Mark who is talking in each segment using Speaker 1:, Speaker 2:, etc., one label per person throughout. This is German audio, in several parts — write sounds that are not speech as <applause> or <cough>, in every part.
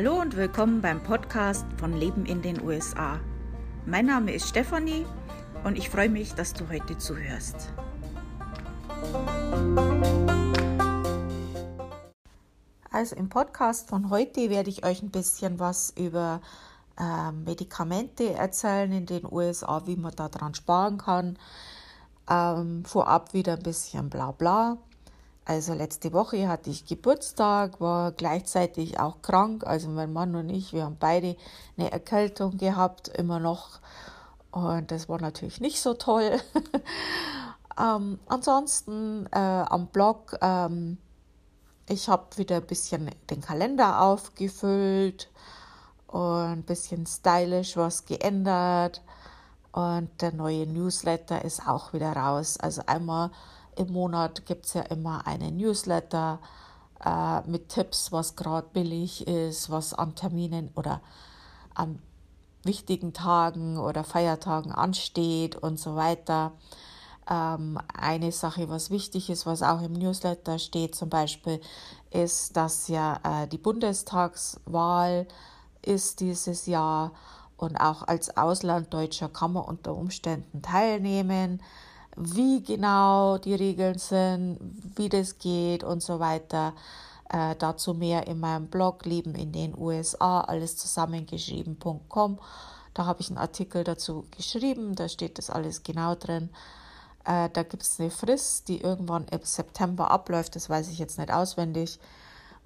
Speaker 1: Hallo und willkommen beim Podcast von Leben in den USA. Mein Name ist Stefanie und ich freue mich, dass du heute zuhörst. Also im Podcast von heute werde ich euch ein bisschen was über äh, Medikamente erzählen in den USA, wie man daran sparen kann. Ähm, vorab wieder ein bisschen bla bla. Also letzte Woche hatte ich Geburtstag, war gleichzeitig auch krank. Also mein Mann und ich, wir haben beide eine Erkältung gehabt, immer noch. Und das war natürlich nicht so toll. <laughs> ähm, ansonsten äh, am Blog, ähm, ich habe wieder ein bisschen den Kalender aufgefüllt und ein bisschen stylisch was geändert. Und der neue Newsletter ist auch wieder raus. Also einmal im Monat gibt es ja immer einen Newsletter äh, mit Tipps, was gerade billig ist, was an Terminen oder an wichtigen Tagen oder Feiertagen ansteht und so weiter. Ähm, eine Sache, was wichtig ist, was auch im Newsletter steht zum Beispiel, ist, dass ja äh, die Bundestagswahl ist dieses Jahr und auch als Auslanddeutscher kann man unter Umständen teilnehmen wie genau die Regeln sind, wie das geht und so weiter. Äh, dazu mehr in meinem Blog Leben in den USA, alles zusammengeschrieben.com. Da habe ich einen Artikel dazu geschrieben, da steht das alles genau drin. Äh, da gibt es eine Frist, die irgendwann im September abläuft, das weiß ich jetzt nicht auswendig.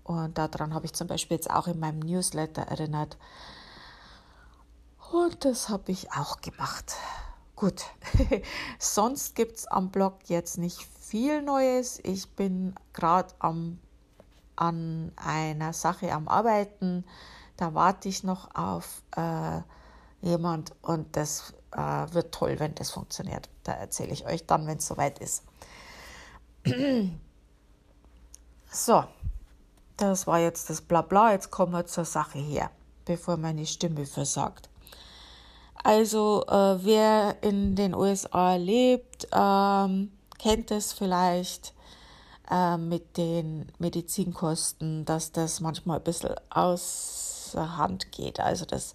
Speaker 1: Und daran habe ich zum Beispiel jetzt auch in meinem Newsletter erinnert. Und das habe ich auch gemacht. Gut, <laughs> sonst gibt es am Blog jetzt nicht viel Neues. Ich bin gerade an einer Sache am Arbeiten. Da warte ich noch auf äh, jemand und das äh, wird toll, wenn das funktioniert. Da erzähle ich euch dann, wenn es soweit ist. <clears throat> so, das war jetzt das Blabla. Jetzt kommen wir zur Sache her, bevor meine Stimme versagt. Also äh, wer in den USA lebt, ähm, kennt es vielleicht äh, mit den Medizinkosten, dass das manchmal ein bisschen außer Hand geht. Also das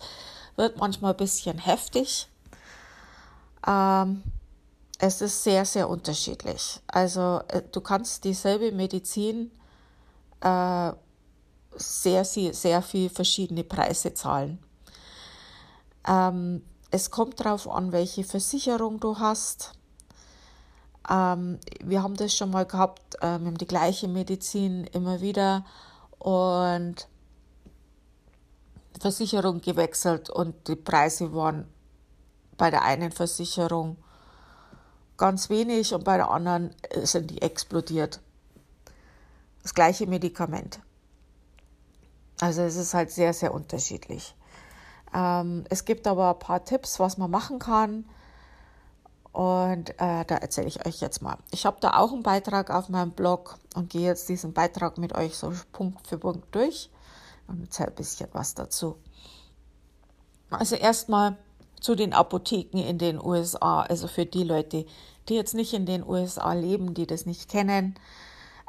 Speaker 1: wird manchmal ein bisschen heftig. Ähm, es ist sehr, sehr unterschiedlich. Also äh, du kannst dieselbe Medizin äh, sehr, sehr, sehr viel verschiedene Preise zahlen. Ähm, es kommt darauf an, welche Versicherung du hast. Ähm, wir haben das schon mal gehabt, äh, wir haben die gleiche Medizin immer wieder und Versicherung gewechselt und die Preise waren bei der einen Versicherung ganz wenig und bei der anderen äh, sind die explodiert. Das gleiche Medikament. Also es ist halt sehr, sehr unterschiedlich. Ähm, es gibt aber ein paar Tipps, was man machen kann. Und äh, da erzähle ich euch jetzt mal. Ich habe da auch einen Beitrag auf meinem Blog und gehe jetzt diesen Beitrag mit euch so Punkt für Punkt durch und erzähle ein bisschen was dazu. Also erstmal zu den Apotheken in den USA, also für die Leute, die jetzt nicht in den USA leben, die das nicht kennen.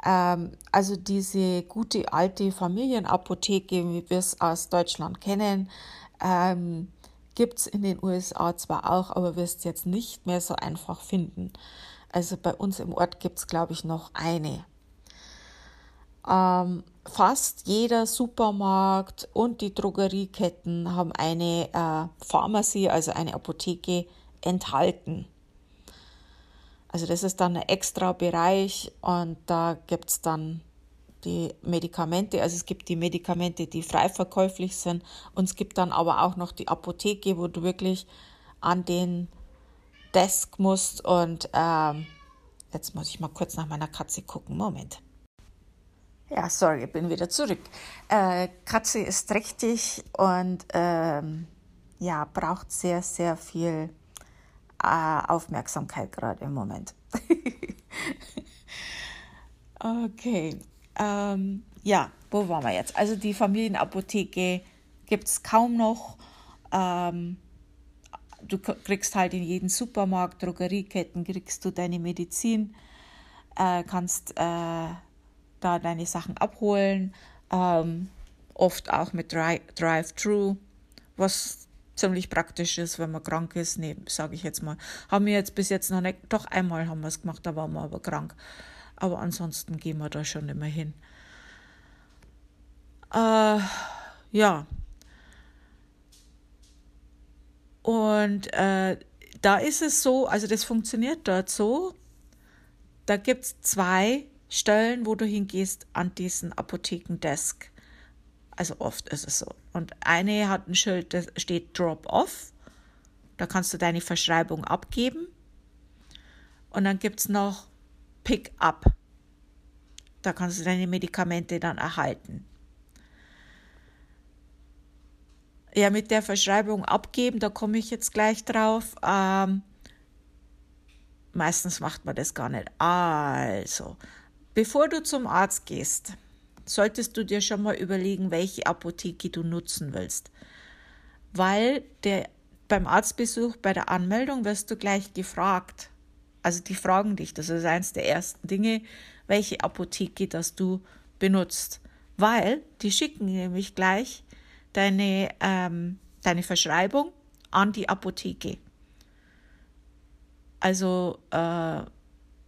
Speaker 1: Ähm, also diese gute alte Familienapotheke, wie wir es aus Deutschland kennen, ähm, gibt es in den USA zwar auch, aber wirst jetzt nicht mehr so einfach finden. Also bei uns im Ort gibt es, glaube ich, noch eine. Ähm, fast jeder Supermarkt und die Drogerieketten haben eine äh, Pharmacy, also eine Apotheke, enthalten. Also das ist dann ein extra Bereich und da gibt es dann die Medikamente. Also es gibt die Medikamente, die frei verkäuflich sind und es gibt dann aber auch noch die Apotheke, wo du wirklich an den Desk musst und ähm, jetzt muss ich mal kurz nach meiner Katze gucken. Moment. Ja, sorry, ich bin wieder zurück. Äh, Katze ist trächtig und ähm, ja, braucht sehr, sehr viel äh, Aufmerksamkeit gerade im Moment. <laughs> okay. Ähm, ja, wo waren wir jetzt? Also die Familienapotheke gibt es kaum noch. Ähm, du kriegst halt in jedem Supermarkt, Drogerieketten, kriegst du deine Medizin, äh, kannst äh, da deine Sachen abholen, ähm, oft auch mit Drive-Thru, was ziemlich praktisch ist, wenn man krank ist. Nee, sage ich jetzt mal. Haben wir jetzt bis jetzt noch nicht, doch einmal haben wir es gemacht, da waren wir aber krank. Aber ansonsten gehen wir da schon immer hin. Äh, ja. Und äh, da ist es so, also das funktioniert dort so, da gibt es zwei Stellen, wo du hingehst an diesen Apothekendesk. Also oft ist es so. Und eine hat ein Schild, das steht Drop Off. Da kannst du deine Verschreibung abgeben. Und dann gibt es noch Pick Up. Da kannst du deine Medikamente dann erhalten. Ja, mit der Verschreibung abgeben, da komme ich jetzt gleich drauf. Ähm, meistens macht man das gar nicht. Also, bevor du zum Arzt gehst, solltest du dir schon mal überlegen, welche Apotheke du nutzen willst. Weil der, beim Arztbesuch, bei der Anmeldung wirst du gleich gefragt. Also die fragen dich, das ist eines der ersten Dinge, welche Apotheke das du benutzt. Weil die schicken nämlich gleich deine, ähm, deine Verschreibung an die Apotheke. Also äh,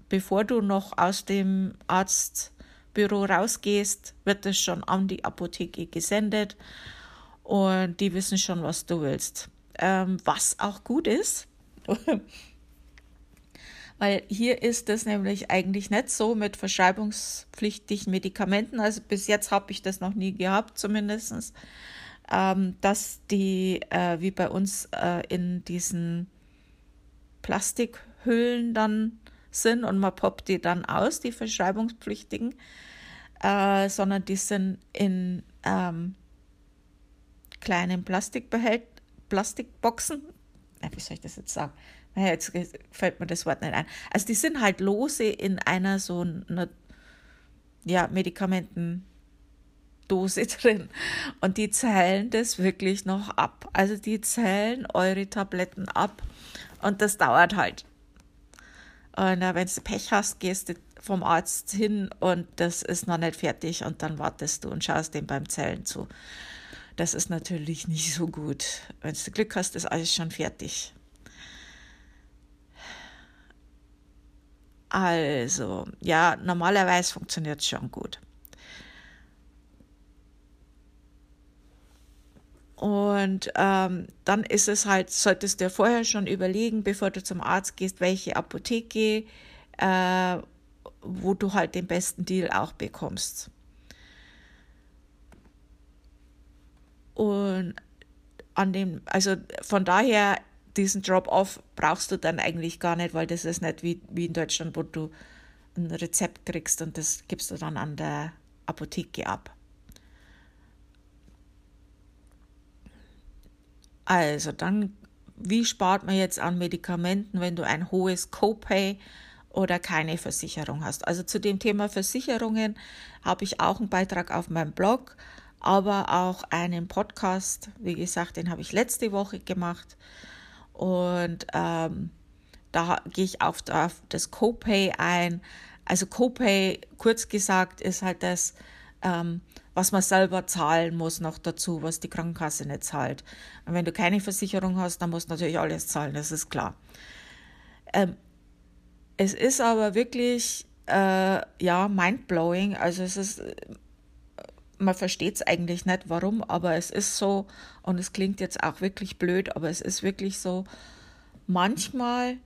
Speaker 1: bevor du noch aus dem Arztbüro rausgehst, wird es schon an die Apotheke gesendet und die wissen schon, was du willst. Ähm, was auch gut ist, <laughs> weil hier ist es nämlich eigentlich nicht so mit verschreibungspflichtigen Medikamenten. Also bis jetzt habe ich das noch nie gehabt, zumindest ähm, dass die äh, wie bei uns äh, in diesen Plastikhüllen dann sind und man poppt die dann aus, die verschreibungspflichtigen, äh, sondern die sind in ähm, kleinen Plastikbehält Plastikboxen. Wie soll ich das jetzt sagen? Naja, jetzt fällt mir das Wort nicht ein. Also die sind halt lose in einer so einer ja, Medikamenten Dose <laughs> drin. Und die zählen das wirklich noch ab. Also die zählen eure Tabletten ab. Und das dauert halt. Und äh, wenn du Pech hast, gehst du vom Arzt hin und das ist noch nicht fertig und dann wartest du und schaust dem beim Zählen zu. Das ist natürlich nicht so gut. Wenn du Glück hast, ist alles schon fertig. Also, ja, normalerweise funktioniert es schon gut. Und ähm, dann ist es halt, solltest du vorher schon überlegen, bevor du zum Arzt gehst, welche Apotheke, äh, wo du halt den besten Deal auch bekommst. Und an dem, also von daher, diesen Drop-off brauchst du dann eigentlich gar nicht, weil das ist nicht wie, wie in Deutschland, wo du ein Rezept kriegst und das gibst du dann an der Apotheke ab. Also dann, wie spart man jetzt an Medikamenten, wenn du ein hohes Copay oder keine Versicherung hast? Also zu dem Thema Versicherungen habe ich auch einen Beitrag auf meinem Blog, aber auch einen Podcast. Wie gesagt, den habe ich letzte Woche gemacht und ähm, da gehe ich auf das Copay ein. Also Copay, kurz gesagt, ist halt das, ähm, was man selber zahlen muss noch dazu, was die Krankenkasse nicht zahlt. Und wenn du keine Versicherung hast, dann musst du natürlich alles zahlen, das ist klar. Ähm, es ist aber wirklich, äh, ja, mindblowing. Also es ist, man versteht es eigentlich nicht, warum, aber es ist so, und es klingt jetzt auch wirklich blöd, aber es ist wirklich so, manchmal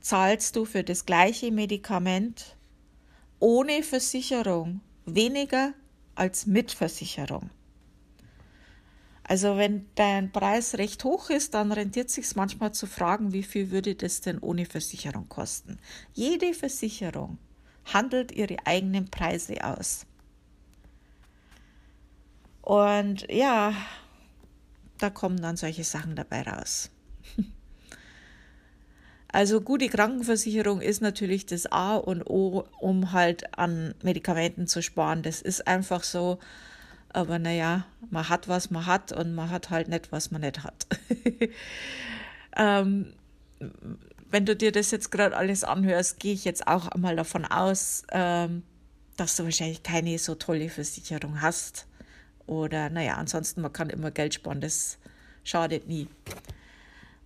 Speaker 1: zahlst du für das gleiche Medikament ohne Versicherung weniger als Mitversicherung. Also wenn dein Preis recht hoch ist, dann rentiert sich manchmal zu fragen, wie viel würde das denn ohne Versicherung kosten. Jede Versicherung handelt ihre eigenen Preise aus. Und ja, da kommen dann solche Sachen dabei raus. <laughs> Also gute Krankenversicherung ist natürlich das A und O, um halt an Medikamenten zu sparen. Das ist einfach so. Aber naja, man hat, was man hat und man hat halt nicht, was man nicht hat. <laughs> ähm, wenn du dir das jetzt gerade alles anhörst, gehe ich jetzt auch einmal davon aus, ähm, dass du wahrscheinlich keine so tolle Versicherung hast. Oder naja, ansonsten, man kann immer Geld sparen, das schadet nie.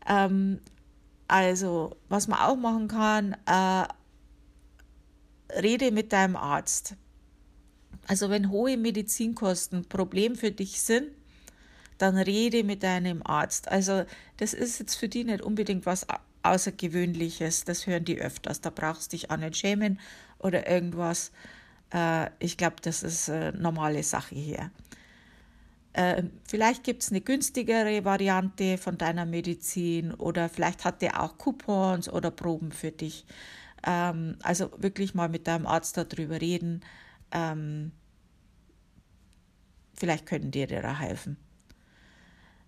Speaker 1: Ähm, also, was man auch machen kann, äh, rede mit deinem Arzt. Also, wenn hohe Medizinkosten ein Problem für dich sind, dann rede mit deinem Arzt. Also, das ist jetzt für die nicht unbedingt was Außergewöhnliches. Das hören die öfters. Da brauchst du dich auch nicht schämen oder irgendwas. Äh, ich glaube, das ist eine normale Sache hier. Äh, vielleicht gibt es eine günstigere Variante von deiner Medizin oder vielleicht hat der auch Coupons oder Proben für dich. Ähm, also wirklich mal mit deinem Arzt darüber reden. Ähm, vielleicht können dir da helfen.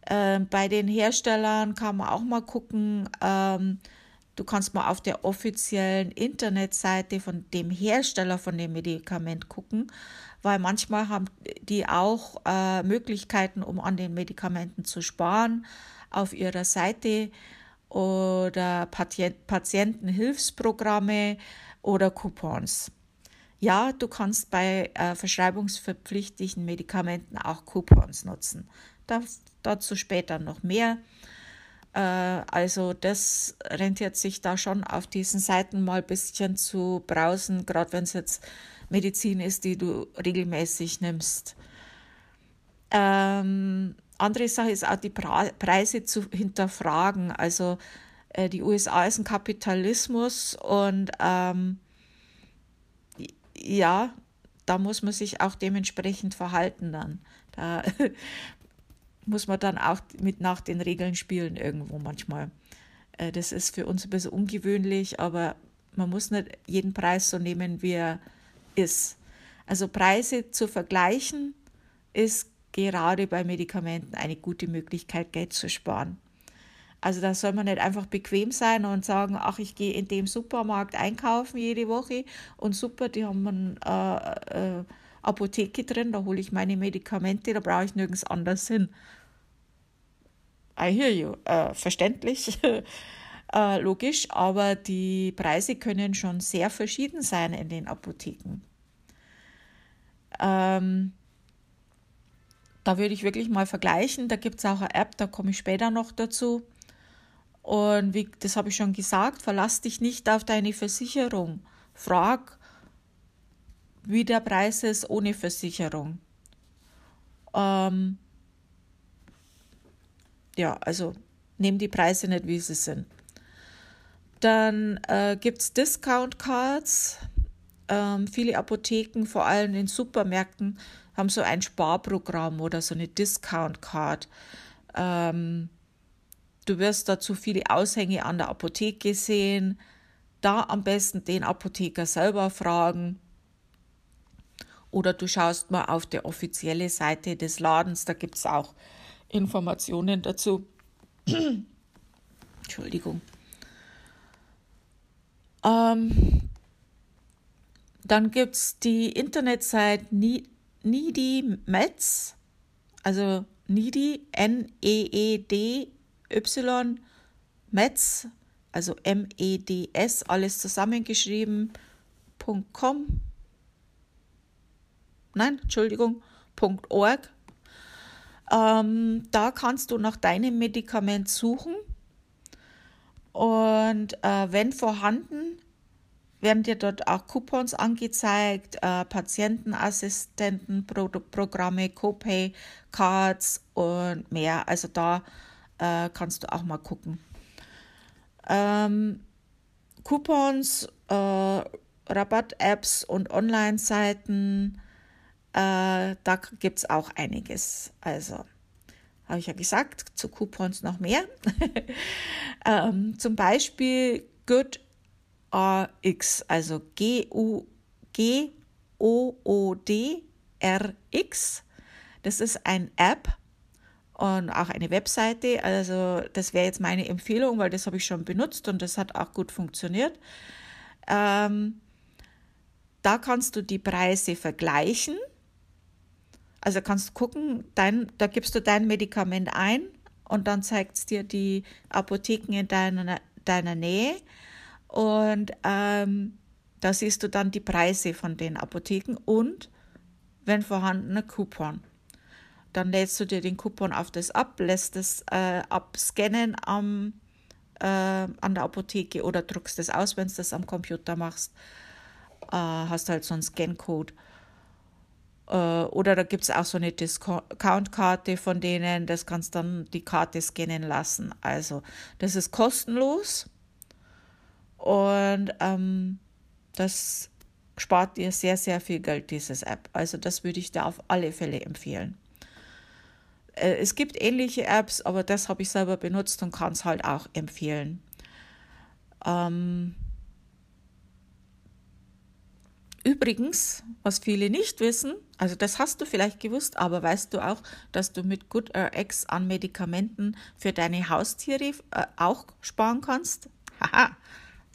Speaker 1: Ähm, bei den Herstellern kann man auch mal gucken. Ähm, du kannst mal auf der offiziellen Internetseite von dem Hersteller von dem Medikament gucken weil manchmal haben die auch äh, Möglichkeiten, um an den Medikamenten zu sparen auf ihrer Seite oder Patient Patientenhilfsprogramme oder Coupons. Ja, du kannst bei äh, verschreibungspflichtigen Medikamenten auch Coupons nutzen. Das, dazu später noch mehr. Äh, also das rentiert sich da schon auf diesen Seiten mal ein bisschen zu brausen, gerade wenn es jetzt Medizin ist, die du regelmäßig nimmst. Ähm, andere Sache ist auch die Preise zu hinterfragen. Also äh, die USA ist ein Kapitalismus und ähm, ja, da muss man sich auch dementsprechend verhalten dann. Da <laughs> muss man dann auch mit nach den Regeln spielen irgendwo manchmal. Äh, das ist für uns ein bisschen ungewöhnlich, aber man muss nicht jeden Preis so nehmen, wie er. Also Preise zu vergleichen ist gerade bei Medikamenten eine gute Möglichkeit, Geld zu sparen. Also da soll man nicht einfach bequem sein und sagen, ach, ich gehe in dem Supermarkt einkaufen jede Woche und super, die haben eine äh, äh, Apotheke drin, da hole ich meine Medikamente, da brauche ich nirgends anders hin. I hear you, äh, verständlich, <laughs> äh, logisch, aber die Preise können schon sehr verschieden sein in den Apotheken. Ähm, da würde ich wirklich mal vergleichen. Da gibt es auch eine App, da komme ich später noch dazu. Und wie, das habe ich schon gesagt, verlass dich nicht auf deine Versicherung. Frag, wie der Preis ist ohne Versicherung. Ähm, ja, also nehm die Preise nicht, wie sie sind. Dann äh, gibt es Discount Cards. Ähm, viele Apotheken, vor allem in Supermärkten, haben so ein Sparprogramm oder so eine Discount Card. Ähm, du wirst dazu viele Aushänge an der Apotheke sehen. Da am besten den Apotheker selber fragen. Oder du schaust mal auf der offiziellen Seite des Ladens, da gibt es auch Informationen dazu. <clears throat> Entschuldigung. Ähm, dann gibt es die Internetseite Needy Meds, also Needy, N-E-E-D-Y, Meds, also M-E-D-S, alles zusammengeschrieben, .com, nein, Entschuldigung, .org. Ähm, da kannst du nach deinem Medikament suchen. Und äh, wenn vorhanden, werden dir dort auch Coupons angezeigt, äh, Patientenassistentenprogramme, Copay, Cards und mehr. Also da äh, kannst du auch mal gucken. Ähm, Coupons, äh, Rabatt-Apps und Online-Seiten, äh, da gibt es auch einiges. Also habe ich ja gesagt, zu Coupons noch mehr. <laughs> ähm, zum Beispiel Good G-O-O-D-R-X, also G-U-G-O-O-D-R-X. Das ist ein App und auch eine Webseite. Also das wäre jetzt meine Empfehlung, weil das habe ich schon benutzt und das hat auch gut funktioniert. Ähm, da kannst du die Preise vergleichen. Also kannst du gucken, dein, da gibst du dein Medikament ein und dann zeigt es dir die Apotheken in deiner, deiner Nähe. Und ähm, da siehst du dann die Preise von den Apotheken und, wenn vorhanden, ein Coupon. Dann lädst du dir den Coupon auf das ab, lässt es äh, abscannen am, äh, an der Apotheke oder druckst es aus, wenn du das am Computer machst. Äh, hast halt so einen Scan-Code. Äh, oder da gibt es auch so eine Discount-Karte von denen, das kannst dann die Karte scannen lassen. Also, das ist kostenlos und ähm, das spart dir sehr, sehr viel Geld, dieses App. Also, das würde ich dir auf alle Fälle empfehlen. Äh, es gibt ähnliche Apps, aber das habe ich selber benutzt und kann es halt auch empfehlen. Ähm, Übrigens, was viele nicht wissen, also das hast du vielleicht gewusst, aber weißt du auch, dass du mit GoodRx an Medikamenten für deine Haustiere äh, auch sparen kannst? Haha,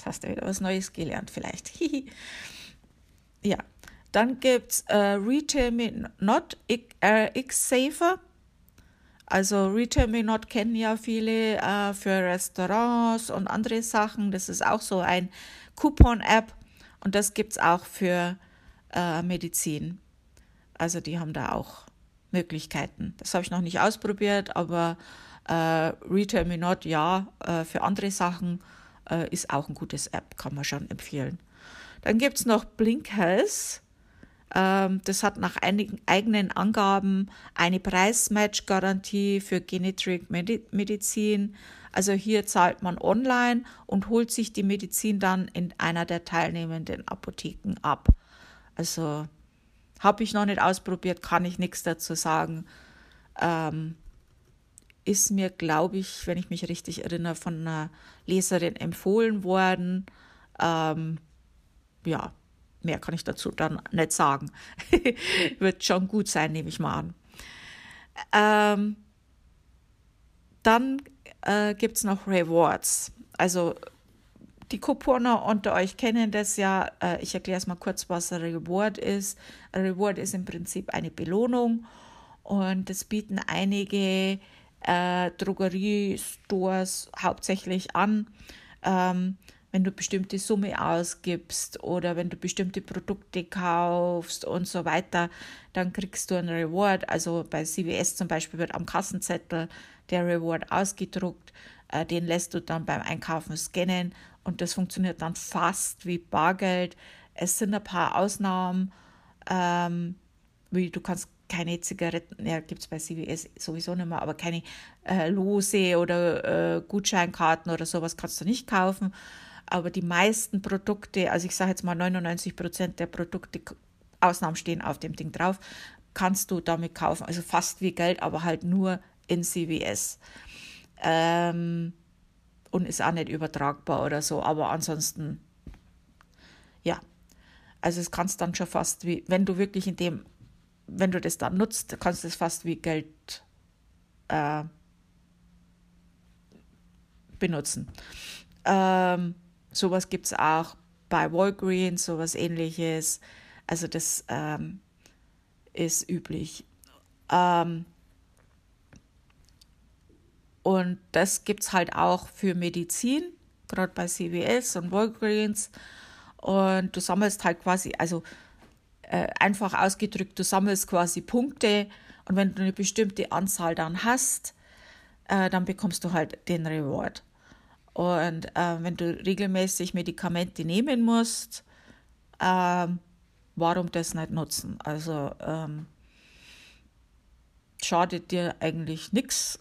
Speaker 1: jetzt hast du wieder was Neues gelernt vielleicht. <laughs> ja, dann gibt es äh, Retail Me Not X Safer. Also Retail Me Not kennen ja viele äh, für Restaurants und andere Sachen. Das ist auch so ein Coupon-App und das gibt es auch für äh, Medizin. Also die haben da auch Möglichkeiten. Das habe ich noch nicht ausprobiert, aber äh, Retail Me Not, ja, äh, für andere Sachen äh, ist auch ein gutes App, kann man schon empfehlen. Dann gibt es noch Blink Health. Ähm, das hat nach einigen eigenen Angaben eine Preismatch-Garantie für Genetric Medizin. Also hier zahlt man online und holt sich die Medizin dann in einer der teilnehmenden Apotheken ab. Also habe ich noch nicht ausprobiert, kann ich nichts dazu sagen. Ähm, ist mir, glaube ich, wenn ich mich richtig erinnere, von einer Leserin empfohlen worden. Ähm, ja, mehr kann ich dazu dann nicht sagen. <laughs> Wird schon gut sein, nehme ich mal an. Ähm, dann äh, gibt es noch Rewards. Also die Couponer unter euch kennen das ja. Äh, ich erkläre es mal kurz, was ein Reward ist. Ein Reward ist im Prinzip eine Belohnung und das bieten einige äh, Drogeriestores hauptsächlich an. Ähm, wenn du bestimmte Summe ausgibst oder wenn du bestimmte Produkte kaufst und so weiter, dann kriegst du einen Reward. Also bei CVS zum Beispiel wird am Kassenzettel der Reward ausgedruckt. Äh, den lässt du dann beim Einkaufen scannen und das funktioniert dann fast wie Bargeld. Es sind ein paar Ausnahmen, ähm, wie du kannst keine Zigaretten, ja, gibt es bei CVS sowieso nicht mehr, aber keine äh, Lose oder äh, Gutscheinkarten oder sowas kannst du nicht kaufen. Aber die meisten Produkte, also ich sage jetzt mal 99 Prozent der Produkte, Ausnahmen stehen auf dem Ding drauf, kannst du damit kaufen. Also fast wie Geld, aber halt nur in CVS. Ähm, und ist auch nicht übertragbar oder so, aber ansonsten, ja. Also es kannst dann schon fast wie, wenn du wirklich in dem, wenn du das dann nutzt, kannst du es fast wie Geld äh, benutzen. Ähm, sowas gibt es auch bei Walgreens, sowas ähnliches. Also das ähm, ist üblich. Ähm, und das gibt es halt auch für Medizin, gerade bei CVS und Walgreens. Und du sammelst halt quasi, also äh, einfach ausgedrückt, du sammelst quasi Punkte und wenn du eine bestimmte Anzahl dann hast, äh, dann bekommst du halt den Reward. Und äh, wenn du regelmäßig Medikamente nehmen musst, ähm, warum das nicht nutzen? Also ähm, schadet dir eigentlich nichts,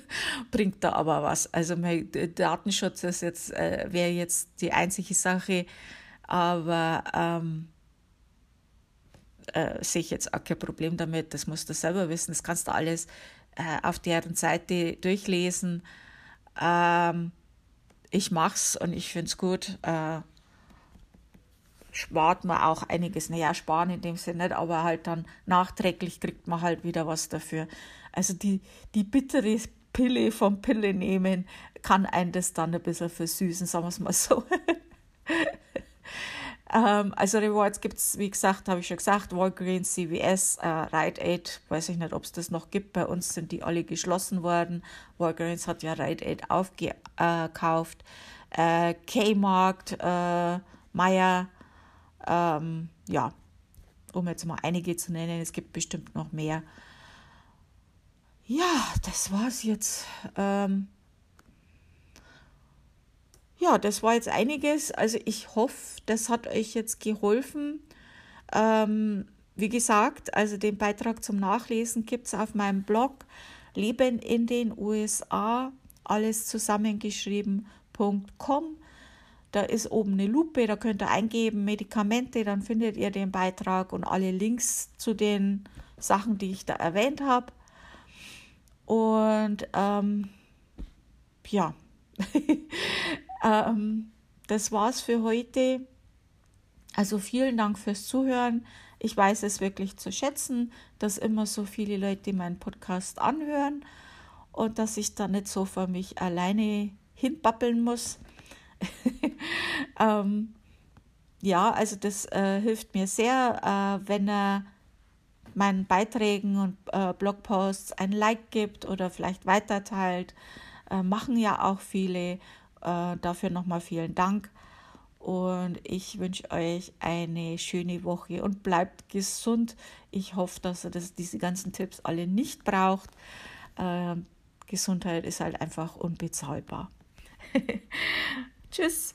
Speaker 1: <laughs> bringt da aber was. Also mein Datenschutz ist jetzt, äh, wäre jetzt die einzige Sache, aber ähm, äh, sehe ich jetzt auch kein Problem damit. Das musst du selber wissen. Das kannst du alles äh, auf deren Seite durchlesen. Ähm, ich mach's und ich finde es gut. Äh, spart man auch einiges. Naja, sparen in dem Sinne nicht, aber halt dann nachträglich kriegt man halt wieder was dafür. Also die, die bittere Pille vom Pille nehmen kann einen das dann ein bisschen versüßen, sagen wir es mal so. <laughs> ähm, also Rewards gibt es, wie gesagt, habe ich schon gesagt, Walgreens, CVS, äh, Rite Aid, weiß ich nicht, ob es das noch gibt. Bei uns sind die alle geschlossen worden. Walgreens hat ja Rite Aid aufgekauft. Äh, Kmart, äh, Meier, ähm, ja, um jetzt mal einige zu nennen, es gibt bestimmt noch mehr. Ja, das war's jetzt. Ähm, ja, das war jetzt einiges. Also ich hoffe, das hat euch jetzt geholfen. Ähm, wie gesagt, also den Beitrag zum Nachlesen gibt es auf meinem Blog Leben in den USA, alles zusammengeschrieben.com. Da ist oben eine Lupe, da könnt ihr eingeben Medikamente, dann findet ihr den Beitrag und alle Links zu den Sachen, die ich da erwähnt habe. Und ähm, ja, <laughs> ähm, das war's für heute. Also vielen Dank fürs Zuhören. Ich weiß es wirklich zu schätzen, dass immer so viele Leute meinen Podcast anhören und dass ich da nicht so für mich alleine hinbappeln muss. <laughs> ähm, ja, also das äh, hilft mir sehr, äh, wenn er meinen Beiträgen und äh, Blogposts ein Like gibt oder vielleicht weiterteilt. Äh, machen ja auch viele. Äh, dafür nochmal vielen Dank. Und ich wünsche euch eine schöne Woche und bleibt gesund. Ich hoffe, dass ihr das, diese ganzen Tipps alle nicht braucht. Ähm, Gesundheit ist halt einfach unbezahlbar. <laughs> Tschüss.